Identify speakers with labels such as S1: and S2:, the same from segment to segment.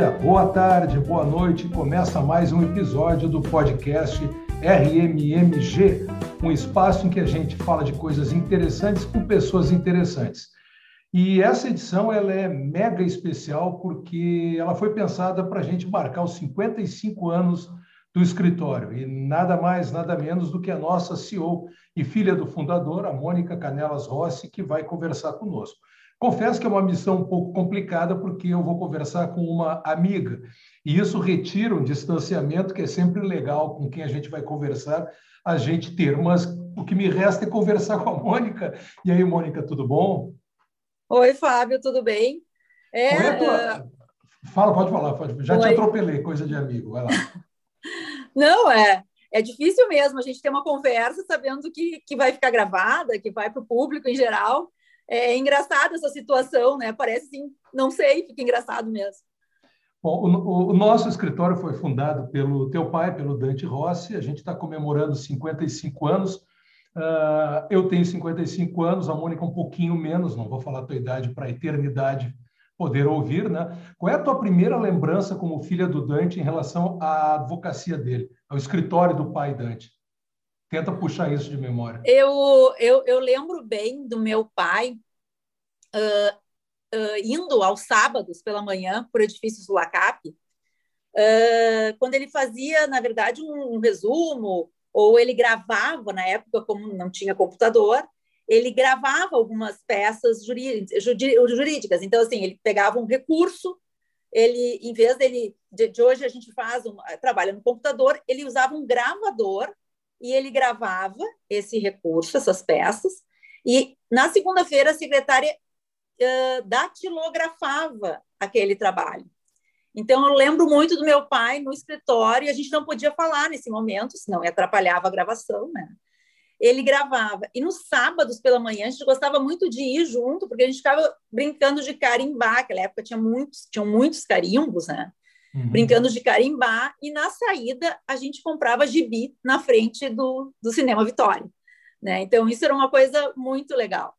S1: Dia, boa tarde, boa noite. Começa mais um episódio do podcast RMMG, um espaço em que a gente fala de coisas interessantes com pessoas interessantes. E essa edição ela é mega especial porque ela foi pensada para a gente marcar os 55 anos do escritório e nada mais, nada menos do que a nossa CEO e filha do fundador, a Mônica Canelas Rossi, que vai conversar conosco. Confesso que é uma missão um pouco complicada, porque eu vou conversar com uma amiga, e isso retira um distanciamento que é sempre legal com quem a gente vai conversar, a gente ter. Mas o que me resta é conversar com a Mônica. E aí, Mônica, tudo bom?
S2: Oi, Fábio, tudo bem?
S1: É, é tua... Fala, pode falar, pode. já Oi. te atropelei, coisa de amigo, vai lá.
S2: Não, é, é difícil mesmo a gente ter uma conversa sabendo que, que vai ficar gravada, que vai para o público em geral. É engraçada essa situação, né? Parece assim, não sei, fica engraçado mesmo.
S1: Bom, o, o, nosso escritório foi fundado pelo teu pai, pelo Dante Rossi. A gente está comemorando 55 anos. Uh, eu tenho 55 anos, a Mônica um pouquinho menos. Não vou falar a tua idade para a eternidade poder ouvir, né? Qual é a tua primeira lembrança como filha do Dante em relação à advocacia dele, ao escritório do pai Dante? Tenta puxar isso de memória.
S2: Eu, eu, eu lembro bem do meu pai uh, uh, indo aos sábados pela manhã por edifícios do LACAP, uh, quando ele fazia, na verdade, um, um resumo, ou ele gravava, na época, como não tinha computador, ele gravava algumas peças jurídicas. Então, assim, ele pegava um recurso, ele, em vez dele, de, de hoje a gente faz, um, trabalha no computador, ele usava um gravador e ele gravava esse recurso, essas peças, e na segunda-feira a secretária uh, datilografava aquele trabalho. Então, eu lembro muito do meu pai no escritório, e a gente não podia falar nesse momento, senão atrapalhava a gravação, né? Ele gravava. E nos sábados pela manhã, a gente gostava muito de ir junto, porque a gente ficava brincando de carimbar. Naquela época tinha muitos, tinham muitos carimbos, né? Uhum. brincando de carimbar, e na saída a gente comprava gibi na frente do, do Cinema Vitória. Né? Então, isso era uma coisa muito legal.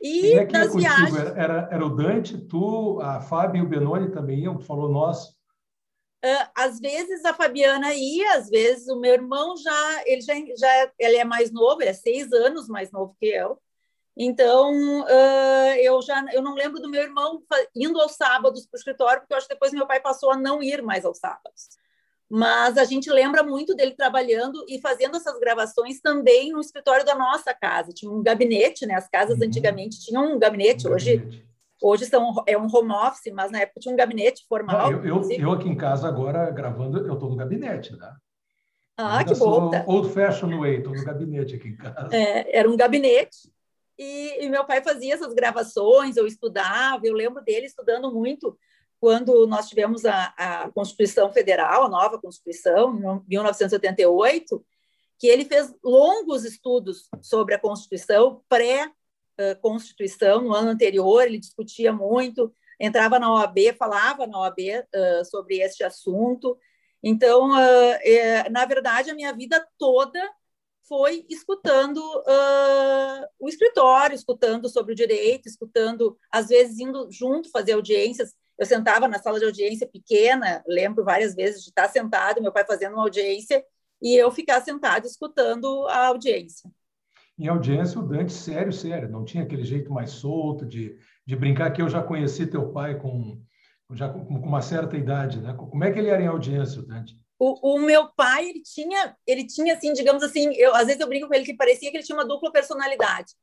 S1: E, nas viagens... Era, era, o Dante, tu, a Fábio e o Benoni também iam? Falou nós.
S2: Uh, às vezes a Fabiana ia, às vezes o meu irmão já, ele já, já ele é mais novo, ele é seis anos mais novo que eu, então, uh, eu já eu não lembro do meu irmão indo aos sábados para o escritório, porque eu acho que depois meu pai passou a não ir mais aos sábados. Mas a gente lembra muito dele trabalhando e fazendo essas gravações também no escritório da nossa casa. Tinha um gabinete, né? As casas uhum. antigamente tinham um gabinete. Um hoje, gabinete. hoje são, é um home office, mas na época tinha um gabinete formal.
S1: eu, eu, eu, aqui em casa agora gravando, eu estou no gabinete, né?
S2: Ah, que bom.
S1: Old fashioned way, estou no gabinete aqui em casa.
S2: É, era um gabinete e, e, meu pai fazia essas gravações, eu estudava, eu lembro dele estudando muito quando nós tivemos a, a Constituição Federal, a nova Constituição, em 1988, que ele fez longos estudos sobre a Constituição, pré-Constituição, no ano anterior, ele discutia muito, entrava na OAB, falava na OAB uh, sobre este assunto. Então, uh, é, na verdade, a minha vida toda foi escutando uh, o escritório, escutando sobre o direito, escutando, às vezes indo junto fazer audiências. Eu sentava na sala de audiência pequena, lembro várias vezes de estar sentado, meu pai fazendo uma audiência, e eu ficar sentado escutando a audiência.
S1: Em audiência, o Dante, sério, sério, não tinha aquele jeito mais solto de, de brincar, que eu já conheci teu pai com, já com, com uma certa idade, né? Como é que ele era em audiência, o Dante?
S2: O, o, meu pai, ele tinha, ele tinha assim, digamos assim, eu às vezes eu brinco com ele que parecia que ele tinha uma dupla personalidade,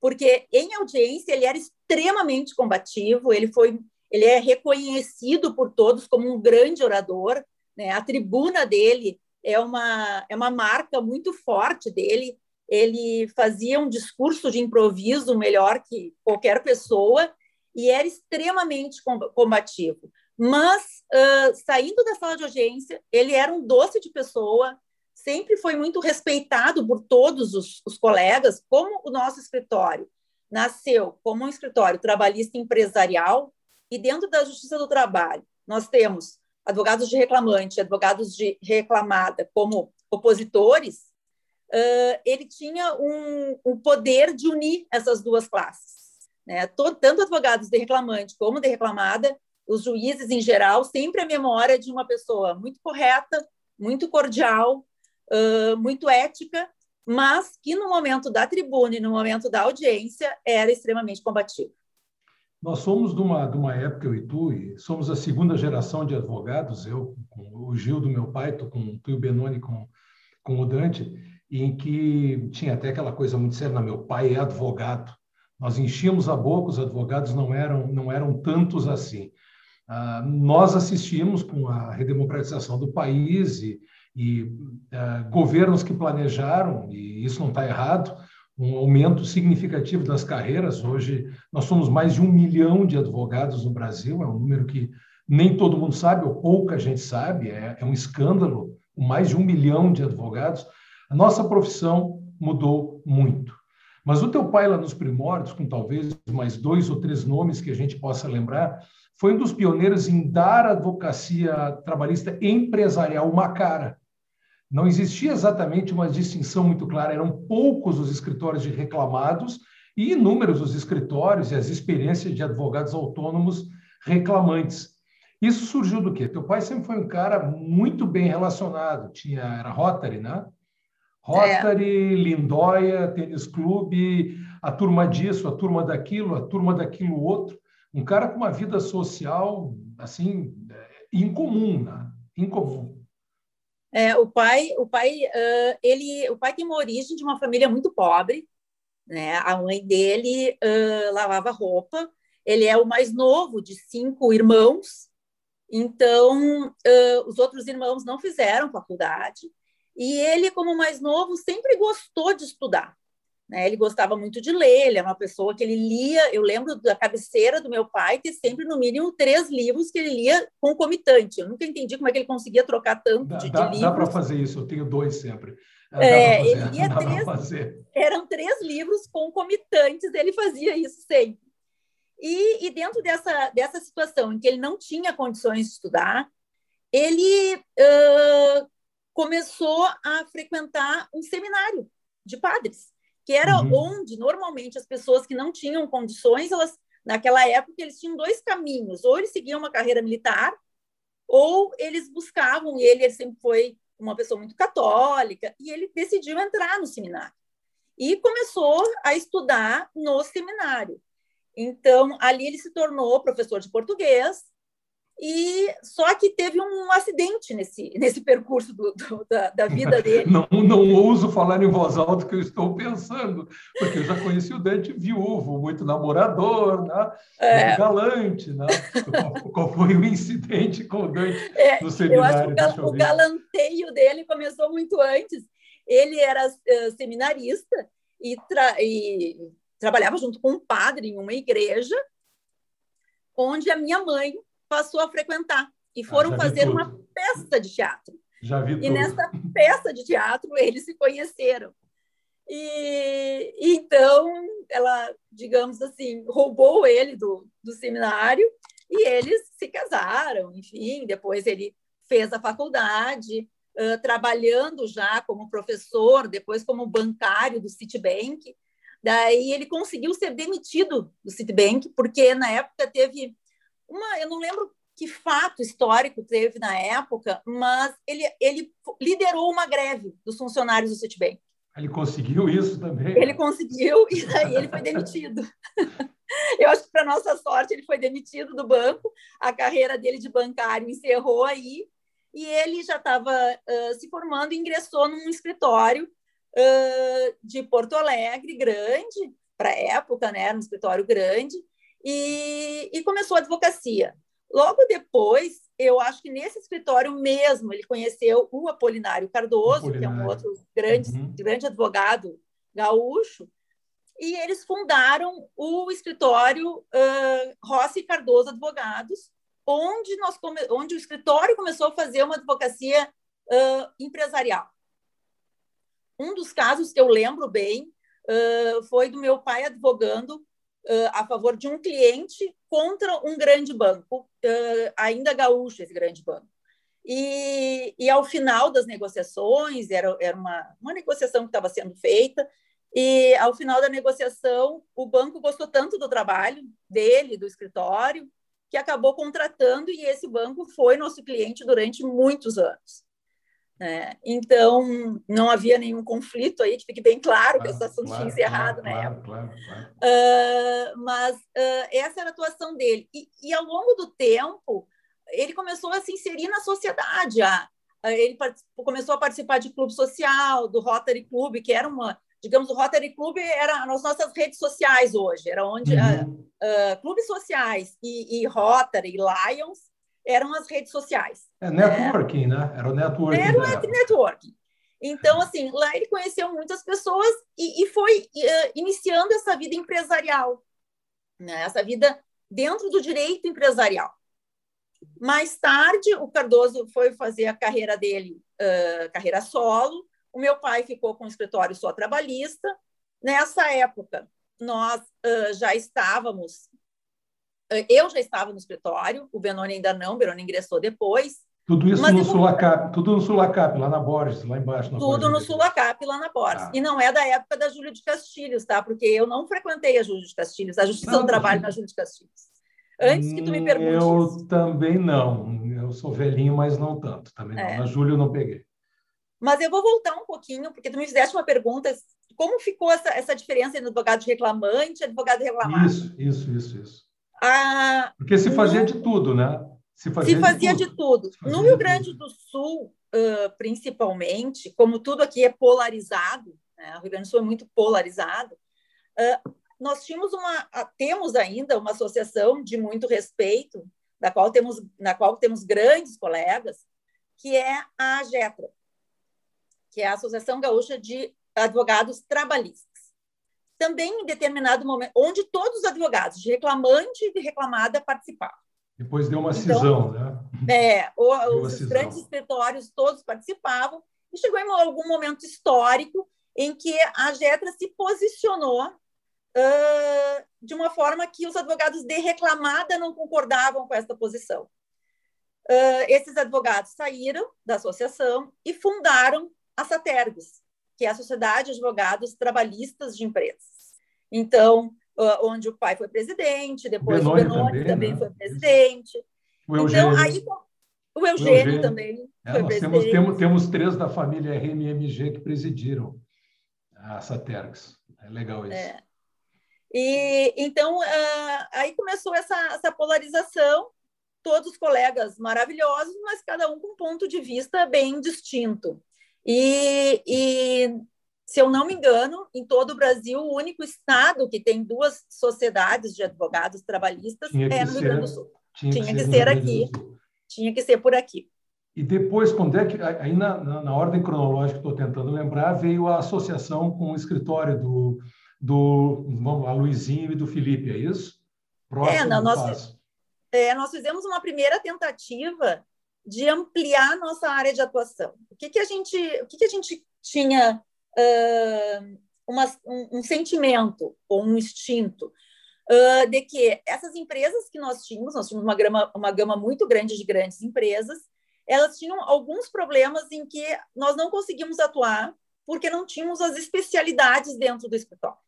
S2: porque em audiência ele era extremamente combativo, ele foi, ele é reconhecido por todos como um grande orador, né? A tribuna dele é uma é uma marca muito forte dele. Ele fazia um discurso de improviso melhor que qualquer pessoa e era extremamente combativo. Mas, uh, saindo da sala de audiência, ele era um doce de pessoa, sempre foi muito respeitado por todos os, os colegas, como o nosso escritório nasceu como um escritório trabalhista empresarial, e dentro da Justiça do Trabalho, nós temos advogados de reclamante, advogados de reclamada como opositores, uh, ele tinha um, um, poder de unir essas duas classes. Né? Tanto advogados de reclamante como de reclamada os juízes em geral, sempre a memória de uma pessoa muito correta, muito cordial, uh, muito ética, mas que no momento da tribuna e no momento da audiência era extremamente combativo.
S1: Nós somos de uma, de uma época, eu e tu, e somos a segunda geração de advogados, eu com o Gil do meu pai, tô com o Tuio Benoni, com, com o Dante, em que tinha até aquela coisa muito séria, meu pai é advogado. Nós enchíamos a boca, os advogados não eram, não eram tantos assim. Ah, nós assistimos com a redemocratização do país e, e ah, governos que planejaram, e isso não está errado, um aumento significativo das carreiras. Hoje, nós somos mais de um milhão de advogados no Brasil, é um número que nem todo mundo sabe, ou pouca gente sabe, é, é um escândalo, mais de um milhão de advogados. A nossa profissão mudou muito. Mas o teu pai, lá nos primórdios, com talvez mais dois ou três nomes que a gente possa lembrar, foi um dos pioneiros em dar à advocacia trabalhista empresarial uma cara não existia exatamente uma distinção muito clara, eram poucos os escritórios de reclamados e inúmeros os escritórios e as experiências de advogados autônomos reclamantes. Isso surgiu do quê? Teu pai sempre foi um cara muito bem relacionado, tinha era Rotary, né? Rotary, é. Lindóia, tênis clube, a turma disso, a turma daquilo, a turma daquilo outro. Um cara com uma vida social assim incomum, né? Incomum.
S2: É, o pai, o pai, uh, ele, o pai tem uma origem de uma família muito pobre, né? A mãe dele uh, lavava roupa. Ele é o mais novo de cinco irmãos, então uh, os outros irmãos não fizeram faculdade. E ele, como mais novo, sempre gostou de estudar. Né? Ele gostava muito de ler, ele é uma pessoa que ele lia. Eu lembro da cabeceira do meu pai ter sempre, no mínimo, três livros que ele lia concomitante. Eu nunca entendi como é que ele conseguia trocar tanto
S1: dá,
S2: de,
S1: dá,
S2: de livros.
S1: Dá para fazer isso, eu tenho dois sempre.
S2: É, ele lia três, eram três livros concomitantes, ele fazia isso sempre. E, e, dentro dessa, dessa situação em que ele não tinha condições de estudar, ele uh, começou a frequentar um seminário de padres que era uhum. onde normalmente as pessoas que não tinham condições, elas naquela época eles tinham dois caminhos, ou eles seguiam uma carreira militar, ou eles buscavam, e ele, ele sempre foi uma pessoa muito católica, e ele decidiu entrar no seminário. E começou a estudar no seminário. Então, ali ele se tornou professor de português, e só que teve um acidente nesse, nesse percurso do, do, da, da, vida dele.
S1: Não, não ouso falar em voz alta o que eu estou pensando, porque eu já conheci o Dante viúvo, muito namorador, né? É. muito galante. Né? Qual, qual, foi o incidente com o Dante é, no seminário?
S2: Eu acho que o, o galanteio dele começou muito antes. Ele era uh, seminarista e, tra e trabalhava junto com um padre em uma igreja, onde a minha mãe passou a frequentar e ah, foram ah, fazer uma peça de teatro.
S1: Já vi
S2: e
S1: tudo.
S2: nessa peça de teatro eles se conheceram. E, e, então ela, digamos assim, roubou ele do, do seminário e eles se casaram. Enfim, depois ele fez a faculdade, uh, trabalhando já como professor, depois como bancário do Citibank. Daí ele conseguiu ser demitido do Citibank, porque na época teve uma, eu não lembro que fato histórico teve na época, mas ele, ele liderou uma greve dos funcionários do Citibank.
S1: Ele conseguiu isso também?
S2: Ele conseguiu e daí ele foi demitido. Eu acho que, para nossa sorte, ele foi demitido do banco, a carreira dele de bancário encerrou aí, e ele já estava uh, se formando e ingressou num escritório uh, de Porto Alegre, grande, para a época, né? Era um escritório grande, e, e começou a advocacia. Logo depois, eu acho que nesse escritório mesmo, ele conheceu o Apolinário Cardoso, Apolinário. que é um outro grande, uhum. grande advogado gaúcho, e eles fundaram o escritório uh, Rossi Cardoso Advogados, onde, nós onde o escritório começou a fazer uma advocacia uh, empresarial. Um dos casos que eu lembro bem uh, foi do meu pai advogando uh, a favor de um cliente contra um grande banco, uh, ainda gaúcho esse grande banco. E, e ao final das negociações, era, era uma, uma negociação que estava sendo feita, e ao final da negociação, o banco gostou tanto do trabalho dele, do escritório, que acabou contratando e esse banco foi nosso cliente durante muitos anos. Né? Então, não havia nenhum conflito aí, que fique bem claro, que essa ação claro, tinha encerrado claro, na época. Claro, uh, mas uh, essa era a atuação dele. E, e, ao longo do tempo, ele começou a se inserir na sociedade. A, a, ele começou a participar de clube social, do Rotary Club, que era uma, digamos, o Rotary Club era as nossas redes sociais hoje, era onde uhum. uh, clubes sociais e, e Rotary, Lions eram as redes sociais.
S1: É networking, é. né? Era o networking. Era
S2: o networking. Então, assim, lá ele conheceu muitas pessoas e, e foi uh, iniciando essa vida empresarial, né? essa vida dentro do direito empresarial. Mais tarde, o Cardoso foi fazer a carreira dele, uh, carreira solo. O meu pai ficou com o escritório só trabalhista. Nessa época, nós uh, já estávamos eu já estava no escritório, o Benoni ainda não, o Benoni ingressou depois.
S1: Tudo isso no Sulacap, tudo no Sulacap, lá na Borges, lá embaixo.
S2: tudo Borges no Sulacap, lá na Borges. Ah. E não é da época da Júlia de Castilhos, tá? Porque eu não frequentei a Júlia de Castilhos, a Justiça não, do Trabalho na Júlia de Castilhos. Antes que tu me pergunte
S1: Eu também não. Eu sou velhinho, mas não tanto. Também é. não. Na Júlia eu não peguei.
S2: Mas eu vou voltar um pouquinho, porque tu me fizeste uma pergunta, como ficou essa, essa diferença entre advogado reclamante e advogado reclamado?
S1: Isso, isso, isso, isso. A... Porque se fazia no... de tudo, né?
S2: Se fazia, se fazia de, tudo. De tudo. no Rio Grande do Sul, uh, principalmente, como tudo aqui é polarizado, né? o Rio Grande do Sul é muito polarizado, uh, nós tínhamos uma, temos ainda uma associação de muito respeito, da qual temos, na qual temos grandes colegas, que é a AGETRA, que é a Associação Gaúcha de Advogados Trabalhistas também em determinado momento, onde todos os advogados, de reclamante e de reclamada, participavam.
S1: Depois deu uma então, cisão, né?
S2: É, o, os grandes escritórios todos participavam, e chegou em algum momento histórico em que a GETRA se posicionou uh, de uma forma que os advogados de reclamada não concordavam com essa posição. Uh, esses advogados saíram da associação e fundaram a Satergos, que é a Sociedade de Advogados Trabalhistas de Empresas. Então, onde o pai foi presidente, depois Benoni o Benoni também, também né? foi presidente. O Eugênio. Então, aí o Eugênio, o Eugênio. também
S1: é, foi presidente. Temos, temos, temos três da família RMMG que presidiram a Saterx. É legal isso. É.
S2: E então uh, aí começou essa, essa polarização, todos colegas maravilhosos, mas cada um com um ponto de vista bem distinto. E, e, se eu não me engano, em todo o Brasil, o único estado que tem duas sociedades de advogados trabalhistas tinha é no Rio Grande do Sul. Tinha, tinha que, que, ser, aqui. Tinha que ser por aqui.
S1: E depois, quando é que. Aí, na, na, na ordem cronológica que estou tentando lembrar, veio a associação com o escritório do, do vamos lá, Luizinho e do Felipe, é isso?
S2: Próximo é, não, nós, é, nós fizemos uma primeira tentativa de ampliar nossa área de atuação. O que, que a gente, o que, que a gente tinha uh, uma, um, um, sentimento ou um instinto uh, de que essas empresas que nós tínhamos, nós tínhamos uma gama, uma gama muito grande de grandes empresas, elas tinham alguns problemas em que nós não conseguimos atuar porque não tínhamos as especialidades dentro do escritório.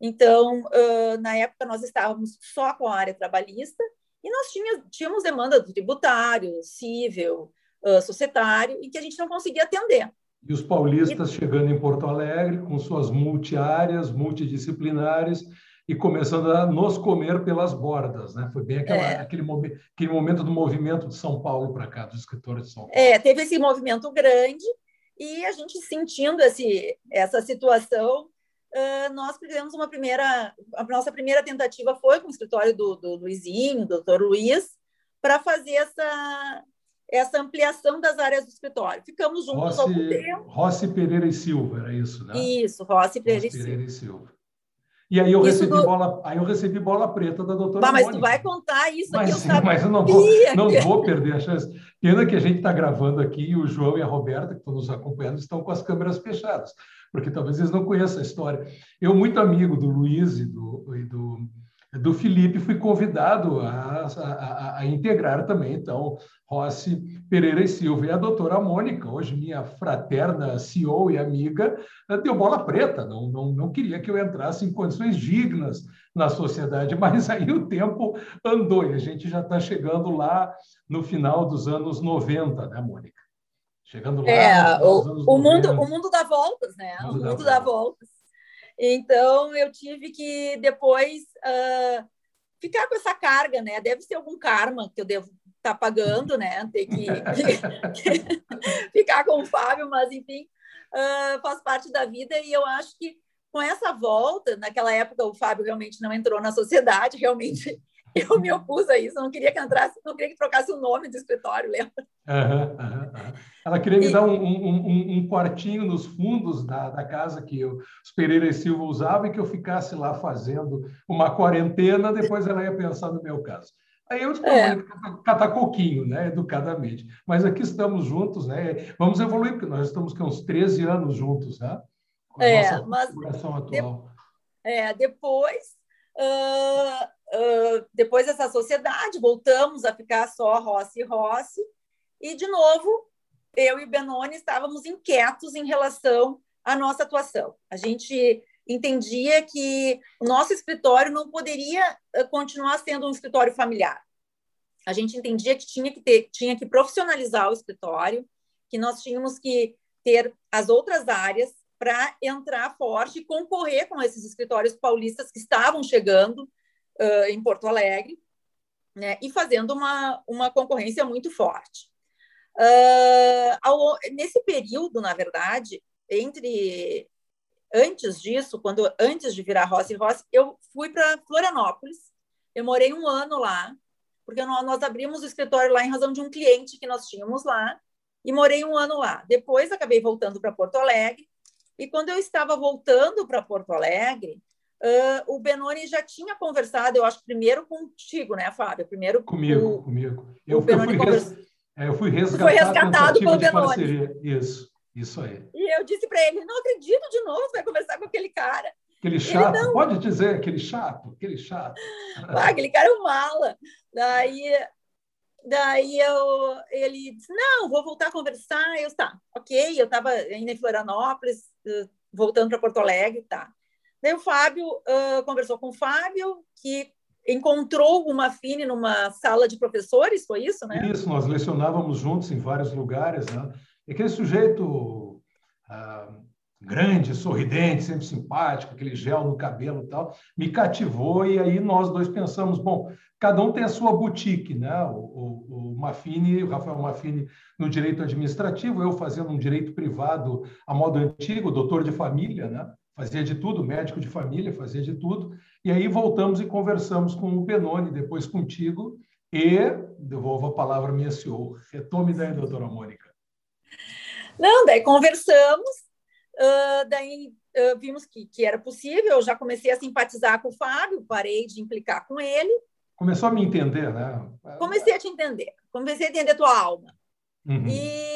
S2: Então, uh, na época, nós estávamos só com a área trabalhista e nós tínhamos, tínhamos demanda do tributário, civil, uh, societário, e que a gente não conseguia atender.
S1: E os paulistas e... chegando em Porto Alegre com suas multiáreas, multidisciplinares e começando a nos comer pelas bordas, né? Foi bem aquela, é. aquele, momento, aquele momento do movimento de São Paulo para cá, dos escritores de São Paulo.
S2: É, teve esse movimento grande e a gente sentindo esse, essa situação, nós fizemos uma primeira, a nossa primeira tentativa foi com o escritório do, do Luizinho, do doutor Luiz, para fazer essa, essa ampliação das áreas do escritório. Ficamos juntos
S1: Rossi, algum tempo. Rossi Pereira e Silva, era isso, né?
S2: Isso, Rossi Pereira, Rossi Pereira e, Silva. e Silva.
S1: E aí eu, recebi do... bola, aí eu recebi bola preta da doutora
S2: bah, Mas tu vai contar isso
S1: mas,
S2: aqui, eu sabia.
S1: Mas eu não vou, não vou perder a chance. Pena que a gente está gravando aqui e o João e a Roberta, que estão nos acompanhando, estão com as câmeras fechadas, porque talvez eles não conheçam a história. Eu, muito amigo do Luiz e do, e do do Felipe, fui convidado a, a, a, integrar também, então, Rossi Pereira e Silva. E a doutora Mônica, hoje minha fraterna CEO e amiga, deu bola preta, não, não, não queria que eu entrasse em condições dignas na sociedade, mas aí o tempo andou e a gente já está chegando lá no final dos anos 90, né, Mônica?
S2: Chegando lá. É, o, o mundo, o mundo dá voltas, né? O mundo, o mundo dá, dá voltas. Então, eu tive que depois uh, ficar com essa carga, né? Deve ser algum karma que eu devo estar tá pagando, né? Ter que ficar com o Fábio, mas enfim, uh, faz parte da vida e eu acho que com essa volta, naquela época o Fábio realmente não entrou na sociedade, realmente eu me opus a isso, não queria que entrasse, não queria que trocasse o nome do escritório, lembra?
S1: Uhum, uhum, uhum. Ela queria me e... dar um, um, um, quartinho nos fundos da, da casa que eu, os Pereira e Silva usavam e que eu ficasse lá fazendo uma quarentena, depois ela ia pensar no meu caso. Aí eu disse, é. catar coquinho, né, educadamente. Mas aqui estamos juntos, né? Vamos evoluir, porque nós estamos com uns 13 anos juntos, né?
S2: Com a é, nossa mas atual. De... É, depois uh, depois dessa sociedade, voltamos a ficar só Rossi e Rossi, e, de novo, eu e Benoni estávamos inquietos em relação à nossa atuação. A gente entendia que o nosso escritório não poderia continuar sendo um escritório familiar. A gente entendia que tinha que ter, tinha que profissionalizar o escritório, que nós tínhamos que ter as outras áreas para entrar forte e concorrer com esses escritórios paulistas que estavam chegando uh, em Porto Alegre, né, e fazendo uma, uma concorrência muito forte. Uh, ao, nesse período, na verdade, entre antes disso, quando antes de virar Rossi Rossi, eu fui para Florianópolis. Eu morei um ano lá, porque nós, nós abrimos o escritório lá em razão de um cliente que nós tínhamos lá, e morei um ano lá. Depois acabei voltando para Porto Alegre, e quando eu estava voltando para Porto Alegre, Uh, o Benoni já tinha conversado, eu acho, primeiro contigo, né, Fábio? Primeiro
S1: comigo,
S2: o,
S1: comigo. Eu, eu, fui, res... é, eu fui resgatado,
S2: foi resgatado pelo Benoni.
S1: Isso, isso aí.
S2: E eu disse para ele, não acredito de novo, vai conversar com aquele cara.
S1: Aquele chato, não... pode dizer, aquele chato, aquele chato.
S2: Ah, aquele cara é um mala. Daí, daí eu, ele disse, não, vou voltar a conversar. Eu, tá, ok, eu estava ainda em Florianópolis, voltando para Porto Alegre, tá. Daí o Fábio uh, conversou com o Fábio, que encontrou uma Fine numa sala de professores, foi isso, né?
S1: Isso, nós lecionávamos juntos em vários lugares, né? E aquele sujeito uh, grande, sorridente, sempre simpático, aquele gel no cabelo e tal, me cativou e aí nós dois pensamos, bom, cada um tem a sua boutique, né? O, o, o Mafini, o Rafael Mafini no direito administrativo, eu fazendo um direito privado a modo antigo, doutor de família, né? Fazia de tudo, médico de família, fazia de tudo. E aí voltamos e conversamos com o Benoni, depois contigo, e devolvo a palavra à minha CEO. Retome daí, doutora Mônica.
S2: Não, daí conversamos, uh, daí uh, vimos que, que era possível, eu já comecei a simpatizar com o Fábio, parei de implicar com ele.
S1: Começou a me entender, né?
S2: Comecei a te entender, comecei a entender tua alma. Uhum. E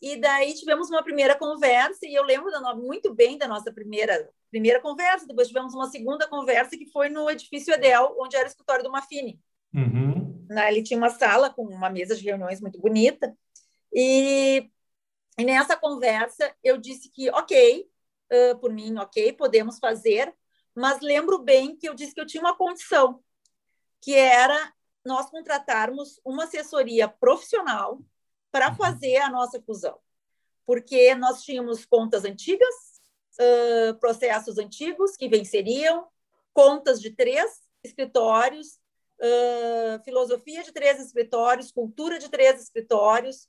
S2: e daí tivemos uma primeira conversa, e eu lembro da, muito bem da nossa primeira, primeira conversa. Depois tivemos uma segunda conversa que foi no edifício Edel, onde era o escritório do Mafini. Uhum. Ele tinha uma sala com uma mesa de reuniões muito bonita. E, e nessa conversa eu disse que, ok, uh, por mim, ok, podemos fazer, mas lembro bem que eu disse que eu tinha uma condição, que era nós contratarmos uma assessoria profissional para uhum. fazer a nossa fusão. Porque nós tínhamos contas antigas, uh, processos antigos que venceriam, contas de três escritórios, uh, filosofia de três escritórios, cultura de três escritórios,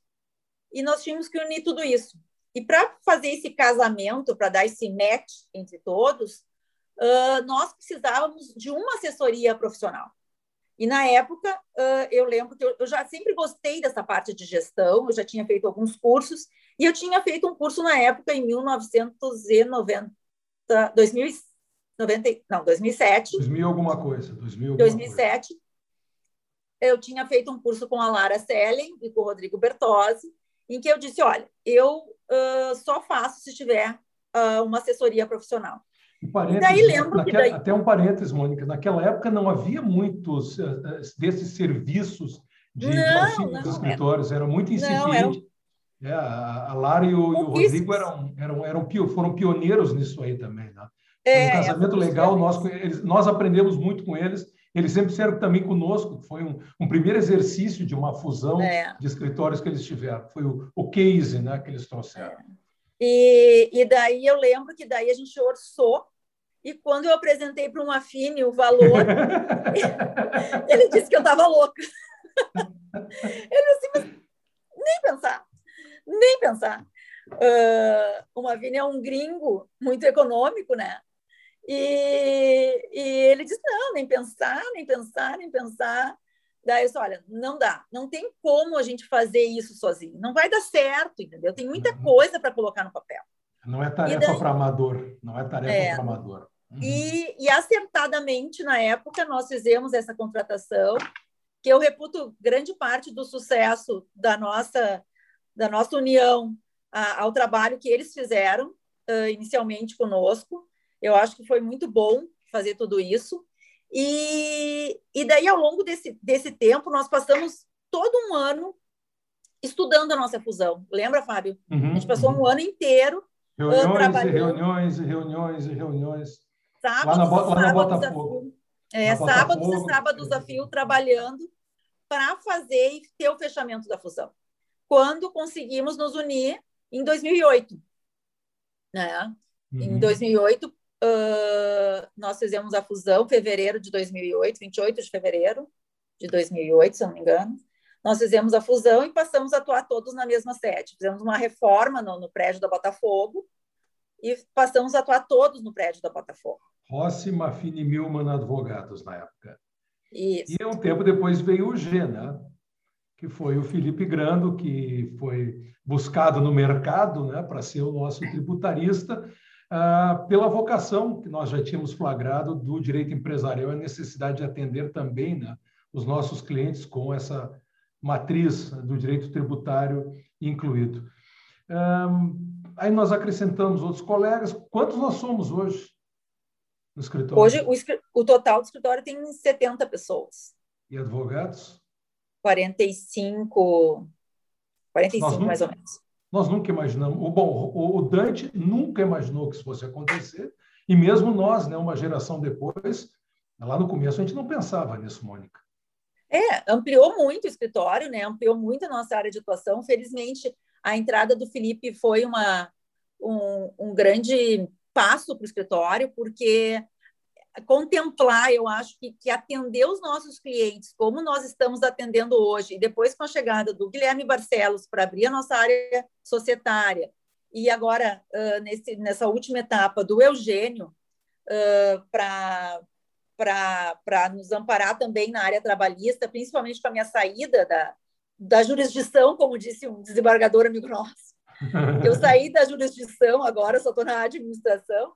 S2: e nós tínhamos que unir tudo isso. E para fazer esse casamento, para dar esse match entre todos, uh, nós precisávamos de uma assessoria profissional. E na época, eu lembro que eu já sempre gostei dessa parte de gestão, eu já tinha feito alguns cursos, e eu tinha feito um curso na época, em 1990, 2090, não, 2007.
S1: 2000 alguma coisa, 2000 alguma
S2: 2007. Coisa. Eu tinha feito um curso com a Lara Sellen e com o Rodrigo Bertozzi, em que eu disse, olha, eu uh, só faço se tiver uh, uma assessoria profissional.
S1: Daí lembro naquela, que daí... Até um parênteses, Mônica, naquela época não havia muitos uh, desses serviços de, não, não, escritórios, era, era muito incipiente. Não, era... É, a Lara e o, o Rodrigo eram, eram, eram, foram pioneiros nisso aí também. Né? É, um casamento é, legal, nós, eles, nós aprendemos muito com eles. Eles sempre fizeram também conosco, foi um, um primeiro exercício de uma fusão é. de escritórios que eles tiveram. Foi o, o case né, que eles trouxeram.
S2: E, e daí eu lembro que daí a gente orçou e quando eu apresentei para o Mafine o valor, ele disse que eu estava louca. ele disse, nem pensar nem pensar. Uh, o Mavini é um gringo muito econômico, né? E, e ele disse: não, nem pensar, nem pensar, nem pensar. Daí eu disse: olha, não dá, não tem como a gente fazer isso sozinho, não vai dar certo, entendeu? Tem muita uhum. coisa para colocar no papel.
S1: Não é tarefa para amador, não é tarefa é, para amador.
S2: Uhum. E, e acertadamente, na época, nós fizemos essa contratação, que eu reputo grande parte do sucesso da nossa da nossa união a, ao trabalho que eles fizeram uh, inicialmente conosco. Eu acho que foi muito bom fazer tudo isso. E, e daí, ao longo desse, desse tempo, nós passamos todo um ano estudando a nossa fusão. Lembra, Fábio? Uhum, a gente passou uhum. um ano inteiro
S1: reuniões, uh, reuniões, reuniões, reuniões. Sábados, lá na, lá na Botafogo.
S2: É, sábados e sábados a fio trabalhando para fazer e ter o fechamento da fusão quando conseguimos nos unir em 2008. Né? Uhum. Em 2008, uh, nós fizemos a fusão, fevereiro de 2008, 28 de fevereiro de 2008, se eu não me engano. Nós fizemos a fusão e passamos a atuar todos na mesma sede. Fizemos uma reforma no, no prédio da Botafogo e passamos a atuar todos no prédio da Botafogo.
S1: Rossi, Mafini Milman advogados na época. Isso. E um tempo depois veio o G, né? que foi o Felipe Grando, que foi buscado no mercado né, para ser o nosso tributarista, ah, pela vocação que nós já tínhamos flagrado do direito empresarial, a necessidade de atender também né, os nossos clientes com essa matriz do direito tributário incluído. aí nós acrescentamos outros colegas. Quantos nós somos hoje no escritório?
S2: Hoje, o, o total do escritório tem 70 pessoas.
S1: E advogados?
S2: 45, 45 nunca, mais ou menos.
S1: Nós nunca imaginamos. O, bom, o Dante nunca imaginou que isso fosse acontecer, e mesmo nós, né, uma geração depois, lá no começo a gente não pensava nisso, Mônica.
S2: É, ampliou muito o escritório, né? Ampliou muito a nossa área de atuação. Felizmente, a entrada do Felipe foi uma, um, um grande passo para o escritório, porque contemplar, eu acho que, que atender os nossos clientes como nós estamos atendendo hoje, e depois com a chegada do Guilherme Barcelos para abrir a nossa área societária, e agora uh, nesse, nessa última etapa do Eugênio, uh, para nos amparar também na área trabalhista, principalmente com a minha saída da, da jurisdição, como disse um desembargador amigo nosso. Eu saí da jurisdição, agora só estou na administração,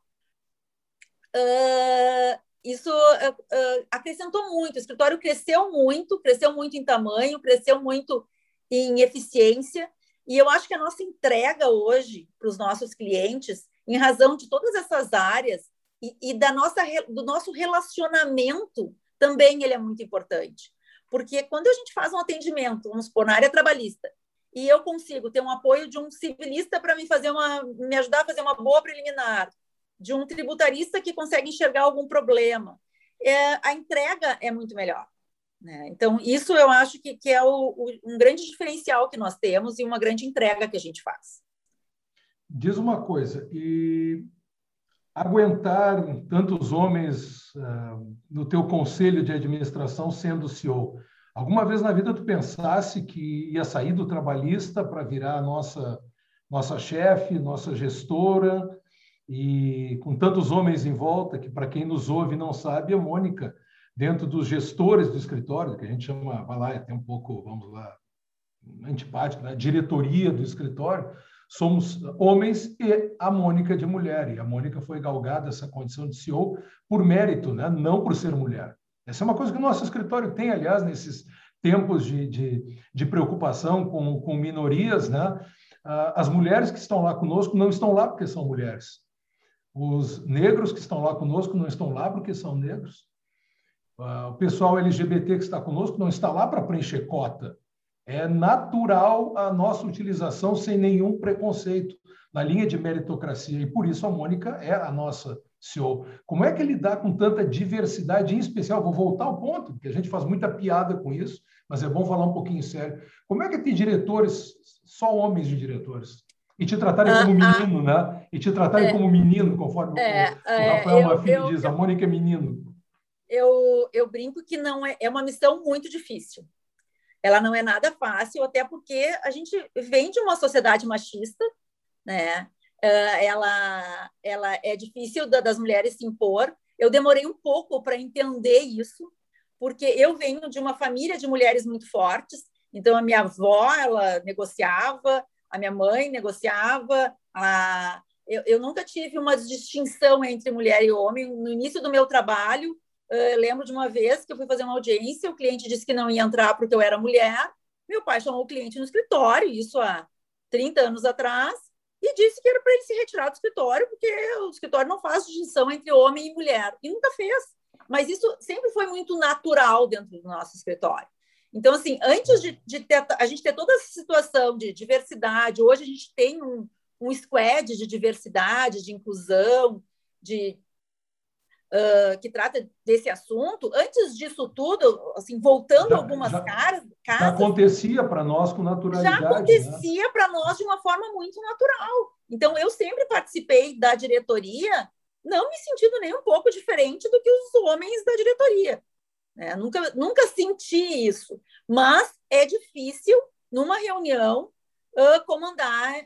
S2: uh, isso uh, uh, acrescentou muito. O escritório cresceu muito, cresceu muito em tamanho, cresceu muito em eficiência. E eu acho que a nossa entrega hoje para os nossos clientes, em razão de todas essas áreas e, e, da nossa, do nosso relacionamento, também ele é muito importante. Porque quando a gente faz um atendimento, vamos supor, na área trabalhista, e eu consigo ter um apoio de um civilista para me fazer uma, me ajudar a fazer uma boa preliminar, de um tributarista que consegue enxergar algum problema. É, a entrega é muito melhor. Né? Então, isso eu acho que, que é o, o, um grande diferencial que nós temos e uma grande entrega que a gente faz.
S1: Diz uma coisa, e aguentar tantos homens uh, no teu conselho de administração sendo CEO, alguma vez na vida tu pensasse que ia sair do trabalhista para virar nossa nossa chefe, nossa gestora, e com tantos homens em volta, que para quem nos ouve não sabe, a Mônica, dentro dos gestores do escritório, que a gente chama, vai lá, é até um pouco, vamos lá, antipático, né? diretoria do escritório, somos homens e a Mônica de mulher. E a Mônica foi galgada essa condição de CEO por mérito, né? não por ser mulher. Essa é uma coisa que o nosso escritório tem, aliás, nesses tempos de, de, de preocupação com, com minorias, né? Ah, as mulheres que estão lá conosco não estão lá porque são mulheres Os negros que estão lá conosco não estão lá porque são negros. Uh, o pessoal LGBT que está conosco não está lá para preencher cota. É natural a nossa utilização sem nenhum preconceito na linha de meritocracia. E por isso a Mônica é a nossa CEO. Como é que lidar com tanta diversidade, em especial? Vou voltar ao ponto, porque a gente faz muita piada com isso, mas é bom falar um pouquinho sério. Como é que tem diretores, só homens de diretores? e te tratarem ah, como ah. menino, ah, né? E te tratarem é, como menino, conforme é, o, o é, Rafael Mafini diz, a Mônica é menino.
S2: Eu, eu brinco que não é, é uma missão muito difícil. Ela não é nada fácil, até porque a gente vem de uma sociedade machista, né? Uh, ela, ela é difícil da, das mulheres se impor. Eu demorei um pouco para entender isso, porque eu venho de uma família de mulheres muito fortes. Então a minha avó ela negociava, a minha mãe negociava, a... eu, eu nunca tive uma distinção entre mulher e homem. No início do meu trabalho, eu lembro de uma vez que eu fui fazer uma audiência, o cliente disse que não ia entrar porque eu era mulher. Meu pai chamou o cliente no escritório, isso há 30 anos atrás, e disse que era para ele se retirar do escritório, porque o escritório não faz distinção entre homem e mulher. E nunca fez. Mas isso sempre foi muito natural dentro do nosso escritório. Então, assim, antes de, de ter, a gente ter toda essa situação de diversidade, hoje a gente tem um, um squad de diversidade, de inclusão, de, uh, que trata desse assunto. Antes disso tudo, assim, voltando já, algumas já, caras,
S1: casas, já acontecia para nós com naturalidade.
S2: Já acontecia né? para nós de uma forma muito natural. Então, eu sempre participei da diretoria, não me sentindo nem um pouco diferente do que os homens da diretoria. Né? Nunca, nunca senti isso, mas é difícil, numa reunião, uh, comandar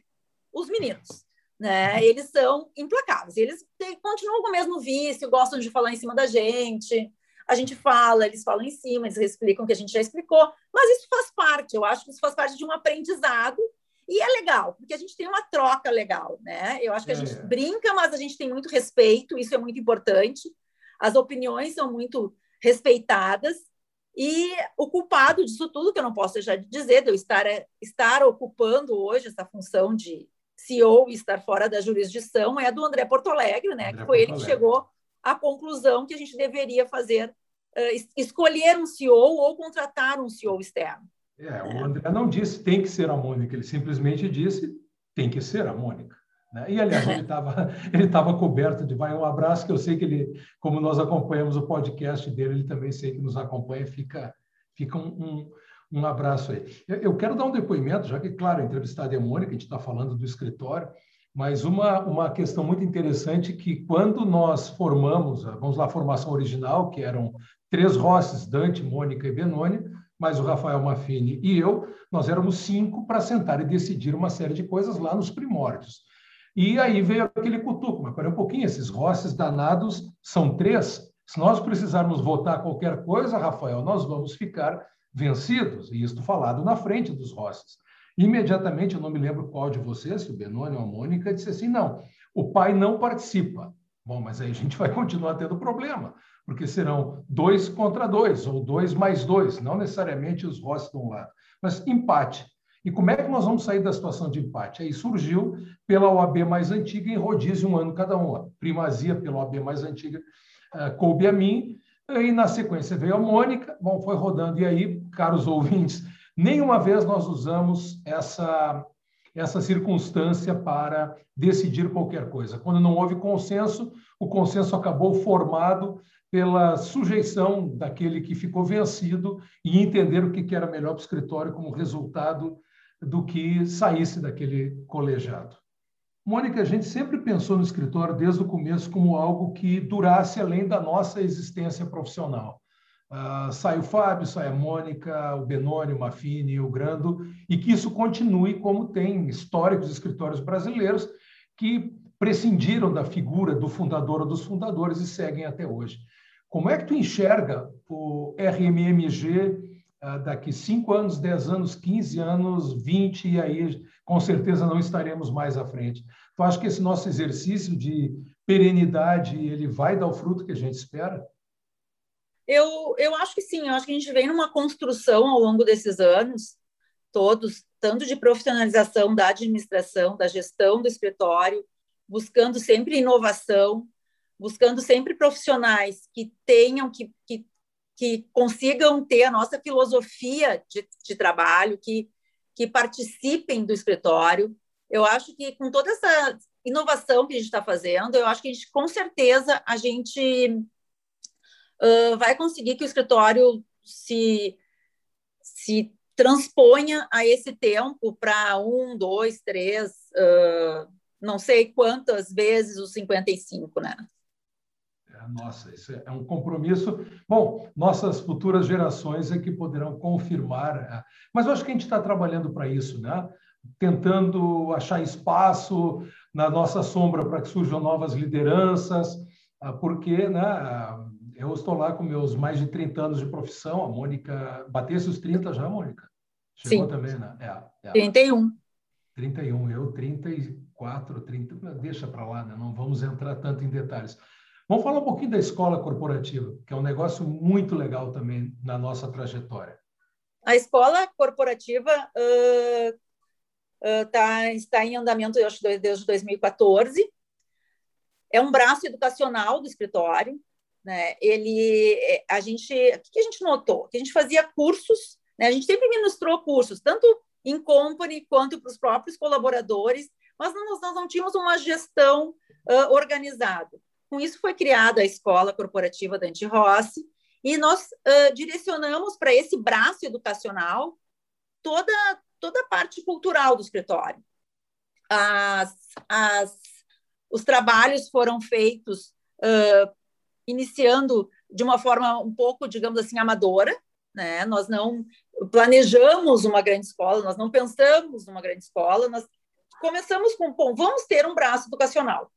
S2: os meninos. Né? Eles são implacáveis, eles têm, continuam com o mesmo vício, gostam de falar em cima da gente. A gente fala, eles falam em cima, eles explicam o que a gente já explicou, mas isso faz parte, eu acho que isso faz parte de um aprendizado e é legal, porque a gente tem uma troca legal, né? Eu acho que a gente é. brinca, mas a gente tem muito respeito, isso é muito importante. As opiniões são muito respeitadas. E o culpado disso tudo, que eu não posso deixar de dizer, de eu estar, estar ocupando hoje essa função de CEO estar fora da jurisdição, é do André Porto Alegre, né? André que foi Porto ele que chegou à conclusão que a gente deveria fazer, uh, escolher um CEO ou contratar um CEO externo.
S1: É, o André não disse tem que ser a Mônica, ele simplesmente disse tem que ser a Mônica. Né? E, aliás, ele estava ele tava coberto de vai um abraço, que eu sei que ele, como nós acompanhamos o podcast dele, ele também sei que nos acompanha, fica, fica um, um, um abraço aí. Eu quero dar um depoimento, já que, claro, a entrevistada é Mônica, a gente está falando do escritório, mas uma, uma questão muito interessante que quando nós formamos, vamos lá, a formação original, que eram três Rosses, Dante, Mônica e Benoni, mais o Rafael Maffini e eu, nós éramos cinco para sentar e decidir uma série de coisas lá nos primórdios. E aí veio aquele cutuco, mas para um pouquinho, esses rosses danados são três. Se nós precisarmos votar qualquer coisa, Rafael, nós vamos ficar vencidos. E isto falado na frente dos rosses. Imediatamente, eu não me lembro qual de vocês, se o Benoni ou a Mônica, disse assim: não, o pai não participa. Bom, mas aí a gente vai continuar tendo problema, porque serão dois contra dois, ou dois mais dois, não necessariamente os rosses de um lado. Mas empate. E como é que nós vamos sair da situação de empate? Aí surgiu pela OAB mais antiga em rodízio um ano cada uma. Primazia pela OAB mais antiga uh, coube a mim, e na sequência veio a Mônica, bom, foi rodando. E aí, caros ouvintes, nenhuma vez nós usamos essa, essa circunstância para decidir qualquer coisa. Quando não houve consenso, o consenso acabou formado pela sujeição daquele que ficou vencido e entender o que era melhor para o escritório como resultado do que saísse daquele colegiado. Mônica, a gente sempre pensou no escritório desde o começo como algo que durasse além da nossa existência profissional. Uh, sai o Fábio, sai a Mônica, o Benoni, o Mafini, o Grando, e que isso continue como tem históricos escritórios brasileiros que prescindiram da figura do fundador ou dos fundadores e seguem até hoje. Como é que tu enxerga o RMMG ah, daqui 5 anos, 10 anos, 15 anos, 20, e aí com certeza não estaremos mais à frente. Tu acha que esse nosso exercício de perenidade ele vai dar o fruto que a gente espera?
S2: Eu, eu acho que sim, eu acho que a gente vem numa construção ao longo desses anos, todos, tanto de profissionalização da administração, da gestão do escritório, buscando sempre inovação, buscando sempre profissionais que tenham, que, que, que consigam ter a nossa filosofia de, de trabalho, que, que participem do escritório. Eu acho que com toda essa inovação que a gente está fazendo, eu acho que a gente, com certeza, a gente uh, vai conseguir que o escritório se, se transponha a esse tempo para um, dois, três, uh, não sei quantas vezes os 55, né?
S1: É, nossa, isso é um compromisso. Bom, nossas futuras gerações é que poderão confirmar, é, mas eu acho que a gente está trabalhando para isso, né? Tentando achar espaço na nossa sombra para que surjam novas lideranças, ah, porque, né? Eu estou lá com meus mais de 30 anos de profissão, a Mônica batesse os 30 já, Mônica? Chegou Sim. também, né?
S2: É, é. 31.
S1: 31, eu 34, 30, deixa para lá, né? não vamos entrar tanto em detalhes. Vamos falar um pouquinho da escola corporativa, que é um negócio muito legal também na nossa trajetória.
S2: A escola corporativa uh, uh, tá, está em andamento desde 2014. É um braço educacional do escritório. Né? Ele, a gente, o que a gente notou? Que a gente fazia cursos né? A gente sempre ministrou cursos, tanto em company quanto para os próprios colaboradores, mas nós, nós não tínhamos uma gestão uh, organizada. Com isso foi criada a Escola Corporativa Dante Rossi, e nós uh, direcionamos para esse braço educacional toda, toda a parte cultural do escritório. As, as, os trabalhos foram feitos uh, iniciando de uma forma um pouco, digamos assim, amadora, né? Nós não planejamos uma grande escola, nós não pensamos numa grande escola, nós começamos com, bom, vamos ter um braço educacional.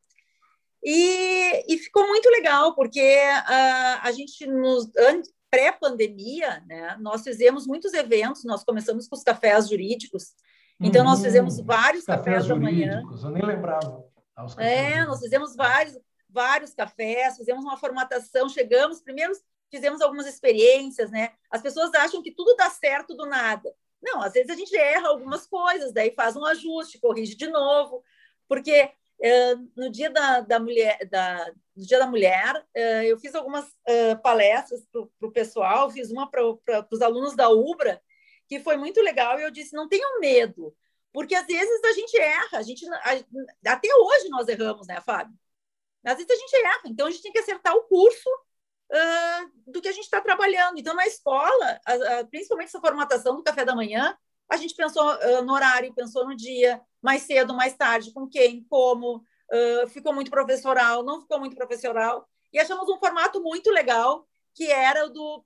S2: E, e ficou muito legal, porque a, a gente, nos pré-pandemia, né, nós fizemos muitos eventos, nós começamos com os cafés jurídicos, então uhum, nós fizemos vários cafés, cafés da manhã.
S1: Eu nem lembrava.
S2: É, nós fizemos vários, vários cafés, fizemos uma formatação, chegamos, primeiros fizemos algumas experiências, né? As pessoas acham que tudo dá certo do nada. Não, às vezes a gente erra algumas coisas, daí faz um ajuste, corrige de novo, porque no dia da, da mulher, da, no dia da mulher, eh, eu fiz algumas eh, palestras para o pessoal, fiz uma para os alunos da UBRA, que foi muito legal, e eu disse, não tenham medo, porque às vezes a gente erra, a gente, a, até hoje nós erramos, né, Fábio? Às vezes a gente erra, então a gente tem que acertar o curso uh, do que a gente está trabalhando. Então, na escola, a, a, principalmente essa formatação do café da manhã, a gente pensou uh, no horário, pensou no dia, mais cedo, mais tarde, com quem, como, uh, ficou muito professoral, não ficou muito professoral, e achamos um formato muito legal, que era do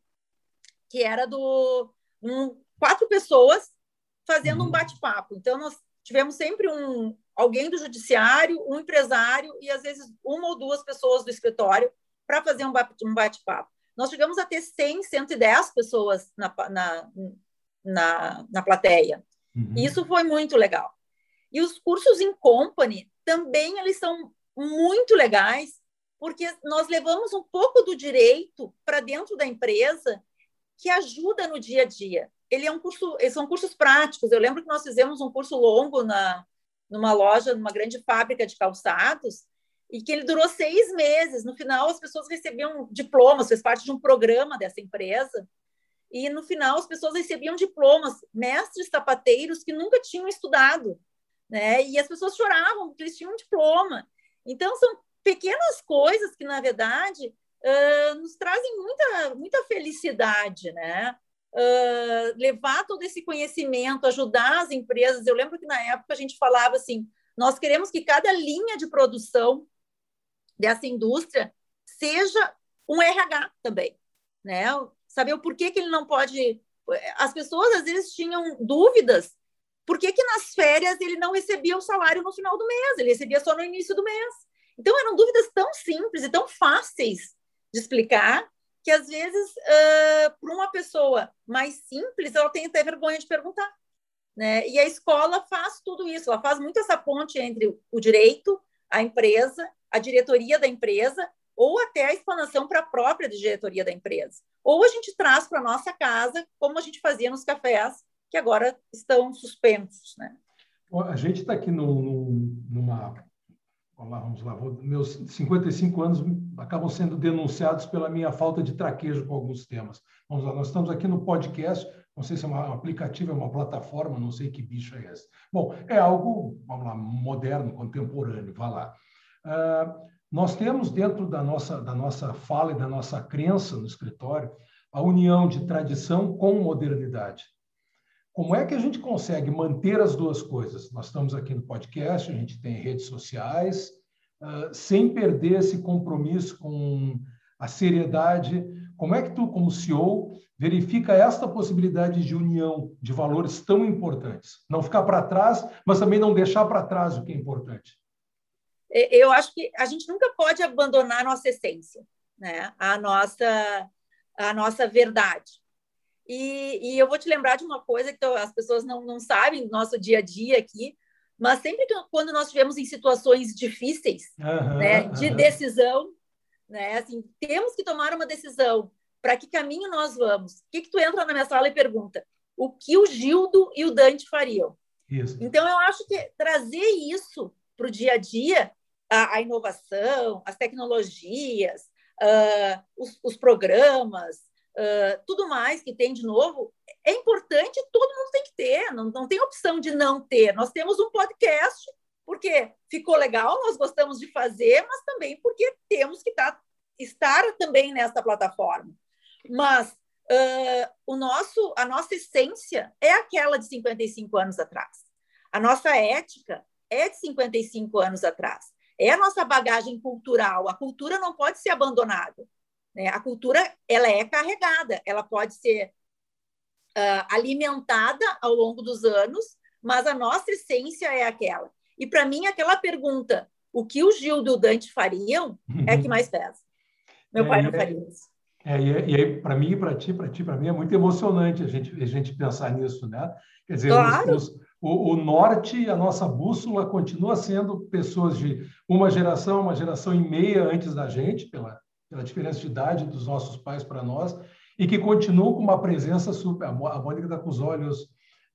S2: que era do um, quatro pessoas fazendo uhum. um bate-papo. Então, nós tivemos sempre um alguém do judiciário, um empresário e às vezes uma ou duas pessoas do escritório para fazer um bate-papo. Nós chegamos a ter 100, 110 pessoas na, na, na, na plateia. Uhum. E isso foi muito legal. E os cursos em company também eles são muito legais, porque nós levamos um pouco do direito para dentro da empresa que ajuda no dia a dia. Ele é um curso, são cursos práticos. Eu lembro que nós fizemos um curso longo na numa loja, numa grande fábrica de calçados, e que ele durou seis meses. No final, as pessoas recebiam diplomas, fez parte de um programa dessa empresa. E no final, as pessoas recebiam diplomas, mestres sapateiros que nunca tinham estudado, né? E as pessoas choravam porque eles tinham um diploma. Então, são pequenas coisas que, na verdade, uh, nos trazem muita, muita felicidade, né? Uh, levar todo esse conhecimento, ajudar as empresas. Eu lembro que na época a gente falava assim: nós queremos que cada linha de produção dessa indústria seja um RH também, né? Saber o porquê que ele não pode. As pessoas às vezes tinham dúvidas. Por que, que nas férias ele não recebia o salário no final do mês? Ele recebia só no início do mês. Então eram dúvidas tão simples e tão fáceis de explicar que às vezes uh, para uma pessoa mais simples ela tem até vergonha de perguntar. Né? E a escola faz tudo isso, ela faz muito essa ponte entre o direito, a empresa a diretoria da empresa ou até a expansão para a própria diretoria da empresa. Ou a gente traz para a nossa casa, como a gente fazia nos cafés, que agora estão suspensos. Né?
S1: A gente está aqui num, numa vamos lá, vamos lá, meus 55 anos acabam sendo denunciados pela minha falta de traquejo com alguns temas. Vamos lá, nós estamos aqui no podcast, não sei se é um aplicativo, é uma plataforma, não sei que bicho é esse. Bom, é algo, vamos lá, moderno, contemporâneo, vá lá. Uh, nós temos dentro da nossa, da nossa fala e da nossa crença no escritório a união de tradição com modernidade. Como é que a gente consegue manter as duas coisas? Nós estamos aqui no podcast, a gente tem redes sociais, uh, sem perder esse compromisso com a seriedade. Como é que tu, como CEO, verifica esta possibilidade de união de valores tão importantes? Não ficar para trás, mas também não deixar para trás o que é importante.
S2: Eu acho que a gente nunca pode abandonar a nossa essência, né? a, nossa, a nossa verdade. E, e, eu vou te lembrar de uma coisa que as pessoas não, não sabem do nosso dia a dia aqui, mas sempre que, quando nós estivermos em situações difíceis, uhum, né, de uhum. decisão, né, assim, temos que tomar uma decisão. Para que caminho nós vamos? O que, que tu entra na minha sala e pergunta? O que o Gildo e o Dante fariam? Isso. Então, eu acho que trazer isso para o dia a dia, a, a, inovação, as tecnologias, uh, os, os programas, uh, tudo mais que tem de novo, é importante, todo mundo tem que ter, não, não tem opção de não ter. Nós temos um podcast, porque ficou legal, nós gostamos de fazer, mas também porque temos que tá, estar também nessa plataforma. Mas uh, o nosso, a nossa essência é aquela de 55 anos atrás. A nossa ética é de 55 anos atrás. É a nossa bagagem cultural. A cultura não pode ser abandonada. Né? A cultura ela é carregada, ela pode ser uh, alimentada ao longo dos anos, mas a nossa essência é aquela. E para mim, aquela pergunta, o que o Gil e o Dante fariam, é a que uhum. mais pesa. Meu é, pai não é, faria isso.
S1: É, e aí, para mim, para ti, para ti, para mim, é muito emocionante a gente, a gente pensar nisso, né? Quer dizer, claro. os, os, o, o, norte, a nossa bússola, continua sendo pessoas de uma geração, uma geração e meia antes da gente, pela, pela diferença de idade dos nossos pais para nós, e que continuam com uma presença super. A Mônica está com os olhos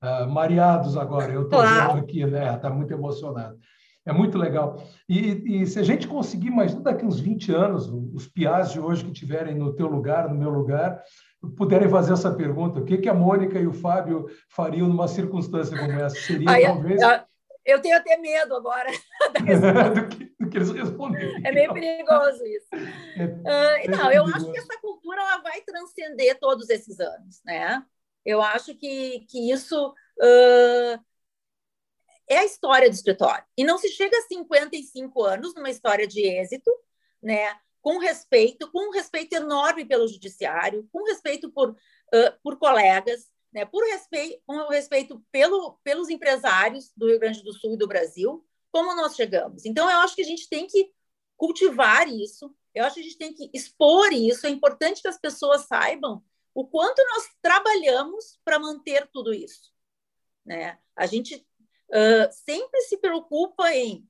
S1: uh, mareados agora, eu estou claro. vendo aqui, né? Está muito emocionada. É muito legal. E, e, se a gente conseguir, imagina daqui uns 20 anos, os piás de hoje que estiverem no teu lugar, no meu lugar, puderem fazer essa pergunta, o que, que a Mônica e o Fábio fariam numa circunstância como essa? Seria, talvez...
S2: Eu tenho até medo agora
S1: do, que, do, que, eles responderem.
S2: É meio perigoso isso. É, uh, não, eu perigoso. acho que essa cultura ela vai transcender todos esses anos, né? Eu acho que, que isso uh, é a história do escritório. E não se chega a 55 anos numa história de êxito, né? Com respeito, com um respeito enorme pelo judiciário, com respeito por, uh, por colegas, né, por respeito, com respeito pelo, pelos empresários do Rio Grande do Sul e do Brasil, como nós chegamos. Então, eu acho que a gente tem que cultivar isso, eu acho que a gente tem que expor isso. É importante que as pessoas saibam o quanto nós trabalhamos para manter tudo isso. Né? A gente uh, sempre se preocupa em,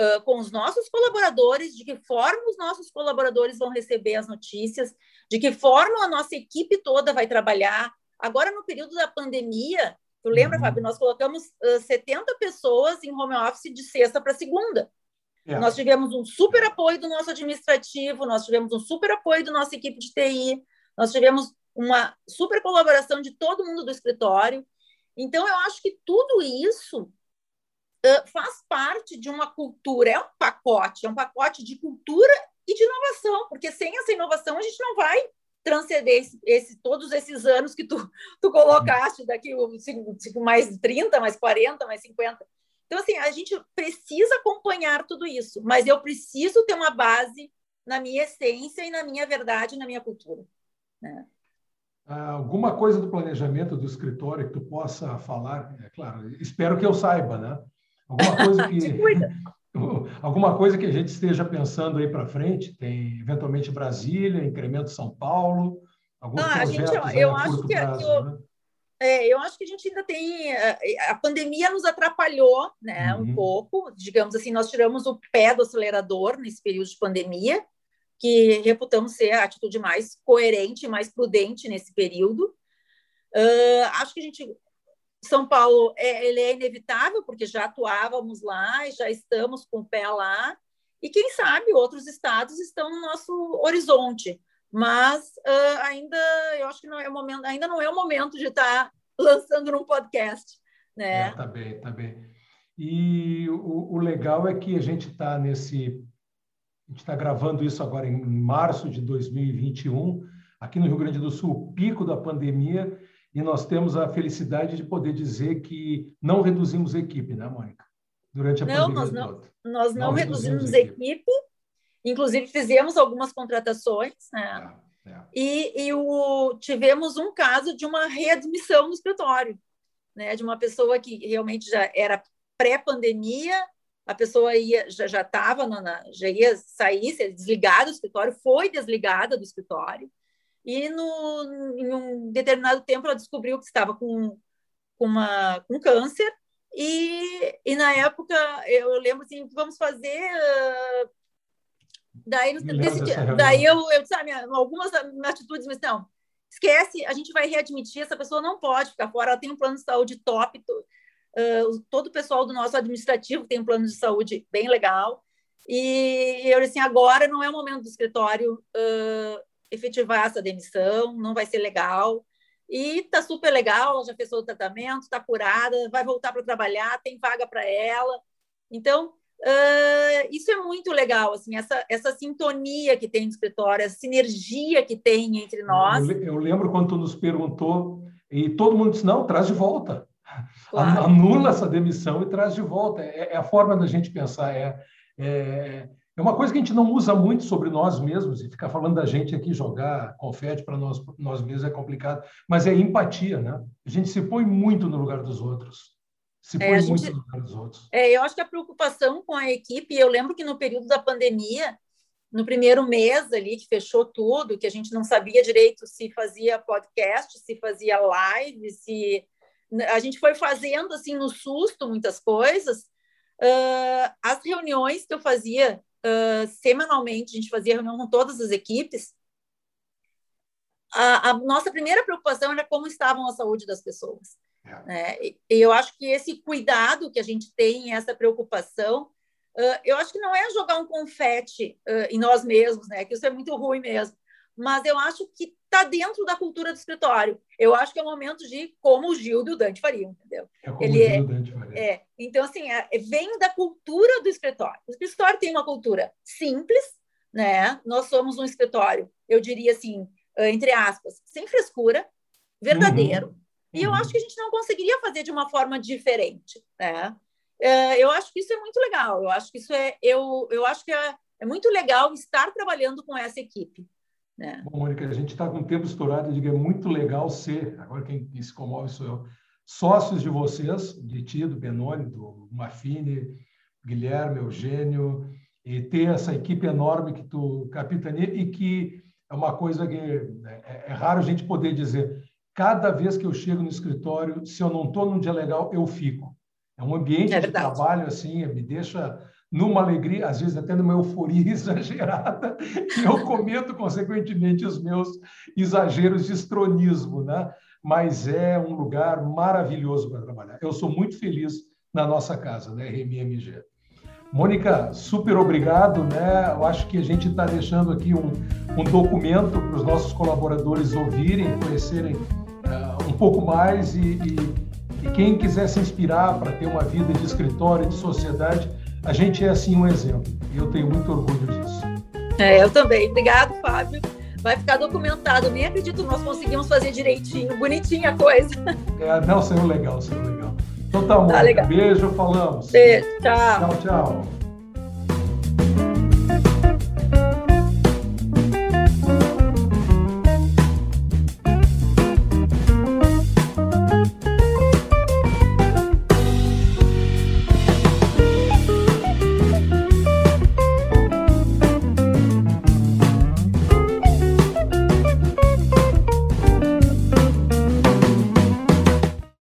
S2: uh, com os nossos colaboradores, de que forma os nossos colaboradores vão receber as notícias, de que forma a nossa equipe toda vai trabalhar, Agora, no período da pandemia, tu lembra, uhum. Fábio, nós colocamos uh, 70 pessoas em home office de sexta para segunda. É. Nós tivemos um super apoio do nosso administrativo, nós tivemos um super apoio da nossa equipe de TI, nós tivemos uma super colaboração de todo mundo do escritório. Então, eu acho que tudo isso uh, faz parte de uma cultura, é um pacote, é um pacote de cultura e de inovação, porque sem essa inovação a gente não vai transcender esse, esse, todos esses anos que tu, tu colocaste, daqui mais 30, mais 40, mais 50. Então, assim, a gente precisa acompanhar tudo isso, mas eu preciso ter uma base na minha essência e na minha verdade, na minha cultura. Né?
S1: Alguma coisa do planejamento do escritório que tu possa falar? É claro, espero que eu saiba, né? Alguma coisa que Alguma coisa que a gente esteja pensando aí para frente? Tem eventualmente Brasília, incremento São Paulo, alguns ah, projetos a gente, eu acho que, prazo, eu, né?
S2: é, eu acho que a gente ainda tem a pandemia nos atrapalhou, né, uhum. um pouco. Digamos assim, nós tiramos o pé do acelerador nesse período de pandemia, que reputamos ser a atitude mais coerente, mais prudente nesse período. Uh, acho que a gente são Paulo é, ele é inevitável, porque já atuávamos lá e já estamos com o pé lá, E quem sabe outros estados estão no nosso horizonte. Mas uh, ainda, eu acho que não é o momento, ainda não é o momento de estar lançando num podcast, né?
S1: É, tá bem, tá bem. E o, o legal é que a gente está nesse, a gente está gravando isso agora em março de 2021, aqui no Rio Grande do Sul, o pico da pandemia, e nós temos a felicidade de poder dizer que não reduzimos equipe, né, Mônica? Durante a
S2: não,
S1: pandemia
S2: nós não. Nós não, não reduzimos, reduzimos a equipe. equipe. inclusive fizemos algumas contratações, né? É, é. E, e o, tivemos um caso de uma readmissão no escritório, né? De uma pessoa que realmente já era pré-pandemia, a pessoa ia, já estava, já ia sair, ser desligada do escritório, foi desligada do escritório, e no, em um determinado tempo ela descobriu que estava com, com, uma, com câncer, e, e na época eu lembro assim, vamos fazer. Uh, daí, decidi, daí eu, eu disse, ah, algumas atitudes, mas não, esquece, a gente vai readmitir, essa pessoa não pode ficar fora, ela tem um plano de saúde top, uh, todo o pessoal do nosso administrativo tem um plano de saúde bem legal, e eu disse assim, agora não é o momento do escritório uh, efetivar essa demissão, não vai ser legal. E tá super legal, ela já fez todo o tratamento, está curada, vai voltar para trabalhar, tem vaga para ela. Então, uh, isso é muito legal, assim, essa, essa sintonia que tem no escritório, essa sinergia que tem entre nós.
S1: Eu, eu lembro quando tu nos perguntou, e todo mundo disse, não, traz de volta. Claro. Anula essa demissão e traz de volta. É, é a forma da gente pensar, é, é é uma coisa que a gente não usa muito sobre nós mesmos, e ficar falando da gente aqui, jogar confete para nós, nós mesmos é complicado, mas é empatia, né? A gente se põe muito no lugar dos outros. Se é, põe é, muito gente, no lugar dos outros.
S2: É, eu acho que a preocupação com a equipe, eu lembro que no período da pandemia, no primeiro mês ali, que fechou tudo, que a gente não sabia direito se fazia podcast, se fazia live, se. A gente foi fazendo, assim, no susto, muitas coisas. Uh, as reuniões que eu fazia semanalmente, a gente fazia reunião com todas as equipes. A, a, nossa primeira preocupação era como estavam a saúde das pessoas. É. Né? E, e eu acho que esse cuidado que a gente tem, essa preocupação, uh, eu acho que não é jogar um confete uh, em nós mesmos, né? Que isso é muito ruim mesmo mas eu acho que está dentro da cultura do escritório. Eu acho que é o momento de como o Gildo e o Dante fariam, entendeu?
S1: É como Ele o Gildo é, Dante faria.
S2: É, então, assim, é, vem da cultura do escritório. O escritório tem uma cultura simples, né? Nós somos um escritório, eu diria assim, entre aspas, sem frescura, verdadeiro. Uhum. E eu uhum. acho que a gente não conseguiria fazer de uma forma diferente, né? É, eu acho que isso é muito legal. Eu acho que isso é, eu, eu acho que é, é muito legal estar trabalhando com essa equipe.
S1: É. Bom, Mônica, a gente está com o tempo estourado, eu digo, é muito legal ser, agora quem, se comove sou eu, sócios de vocês, de ti, do Benoni, do Mafine, Guilherme, Eugênio, e ter essa equipe enorme que tu capitaneia e que é uma coisa que né, é, é raro a gente poder dizer. Cada vez que eu chego no escritório, se eu não estou num dia legal, eu fico. É um ambiente é de trabalho assim, me deixa numa alegria, às vezes até numa euforia exagerada, e eu comento, consequentemente, os meus exageros de estronismo, né? mas é um lugar maravilhoso para trabalhar. Eu sou muito feliz na nossa casa, né, RMMG. Mônica, super obrigado, né? Eu acho que a gente está deixando aqui um, um documento para os nossos colaboradores ouvirem, conhecerem uh, um pouco mais e, e, e quem quiser se inspirar para ter uma vida de escritório, de sociedade, a gente é assim um exemplo. E eu tenho muito orgulho disso.
S2: É, eu também. Obrigado, Fábio. Vai ficar documentado. Nem acredito nós conseguimos fazer direitinho, bonitinha a coisa.
S1: É, não, saiu legal, saiu legal. Então tá. Tá Beijo, falamos.
S2: Beijo, tchau.
S1: Tchau, tchau.